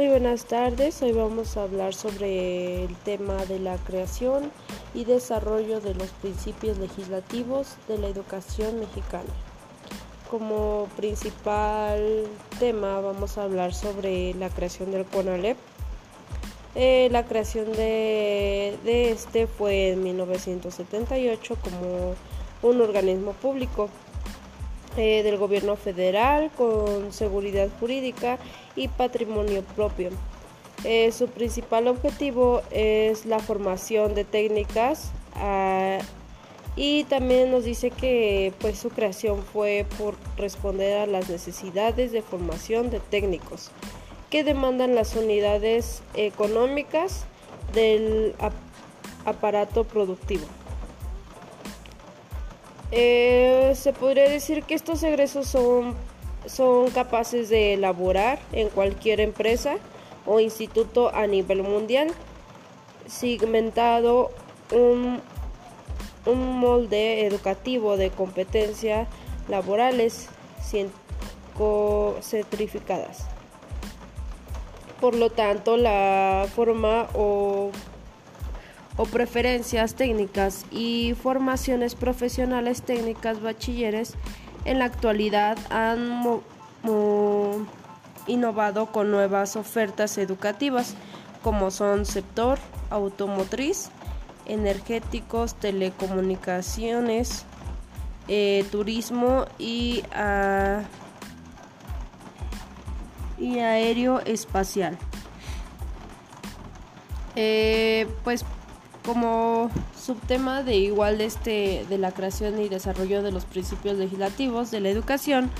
Muy buenas tardes, hoy vamos a hablar sobre el tema de la creación y desarrollo de los principios legislativos de la educación mexicana. Como principal tema vamos a hablar sobre la creación del CONALEP. Eh, la creación de, de este fue en 1978 como un organismo público del gobierno federal con seguridad jurídica y patrimonio propio. Eh, su principal objetivo es la formación de técnicas ah, y también nos dice que pues su creación fue por responder a las necesidades de formación de técnicos que demandan las unidades económicas del aparato productivo. Eh, se podría decir que estos egresos son, son capaces de elaborar en cualquier empresa o instituto a nivel mundial, segmentado un, un molde educativo de competencias laborales certificadas. Por lo tanto, la forma o o preferencias técnicas y formaciones profesionales técnicas bachilleres en la actualidad han innovado con nuevas ofertas educativas como son sector automotriz, energéticos, telecomunicaciones, eh, turismo y, y aéreo espacial. Eh, pues como subtema de igual de este de la creación y desarrollo de los principios legislativos de la educación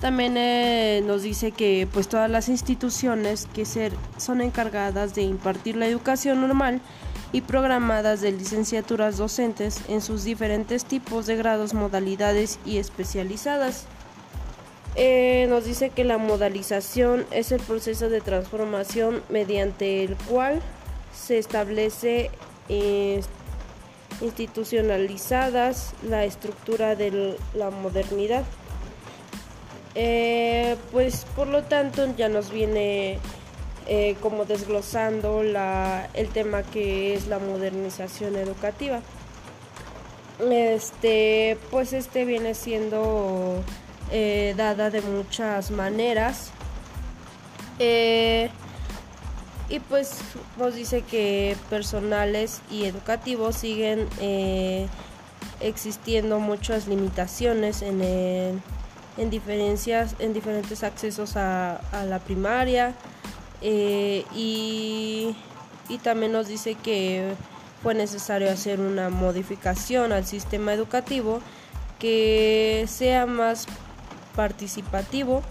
también eh, nos dice que pues todas las instituciones que ser, son encargadas de impartir la educación normal y programadas de licenciaturas docentes en sus diferentes tipos de grados, modalidades y especializadas. Eh, nos dice que la modalización es el proceso de transformación mediante el cual se establece institucionalizadas la estructura de la modernidad. Eh, pues por lo tanto ya nos viene eh, como desglosando la, el tema que es la modernización educativa. Este, pues este viene siendo eh, dada de muchas maneras. Y pues nos dice que personales y educativos siguen eh, existiendo muchas limitaciones en, en, diferencias, en diferentes accesos a, la primaria eh, y, y también nos dice que fue necesario hacer una modificación al sistema educativo que sea más participativo,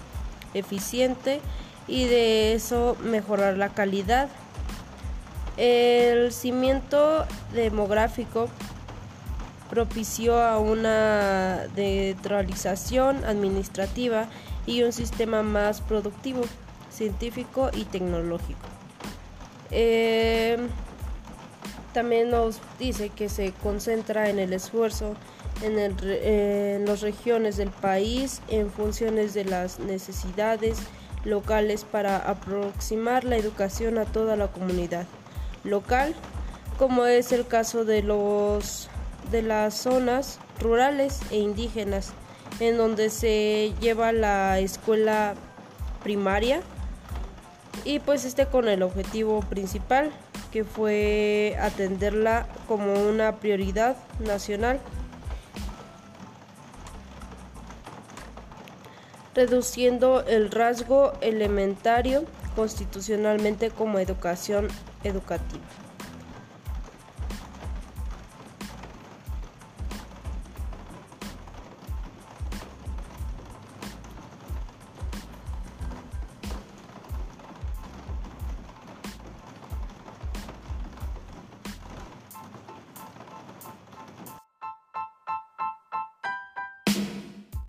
eficiente y de eso mejorar la calidad. El cimiento demográfico propició a una descentralización administrativa y un sistema más productivo, científico y tecnológico. Eh, también nos dice que se concentra en el esfuerzo en, en las regiones del país en funciones de las necesidades locales para aproximar la educación a toda la comunidad local, como es el caso de los de las zonas rurales e indígenas, en donde se lleva la escuela primaria y pues este con el objetivo principal que fue atenderla como una prioridad nacional reduciendo el rasgo elementario constitucionalmente como educación educativa.